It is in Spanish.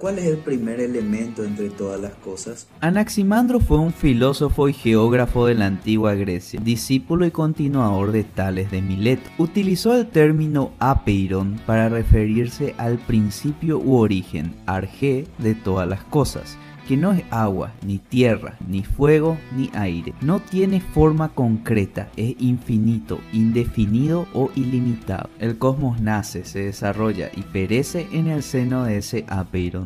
¿cuál es el primer elemento entre todas las cosas? Anaximandro fue un filósofo y geógrafo de la antigua Grecia, discípulo y continuador de Tales de Mileto. Utilizó el término apeiron para referirse al principio u origen, arge, de todas las cosas que no es agua, ni tierra, ni fuego, ni aire. No tiene forma concreta, es infinito, indefinido o ilimitado. El cosmos nace, se desarrolla y perece en el seno de ese apeiron.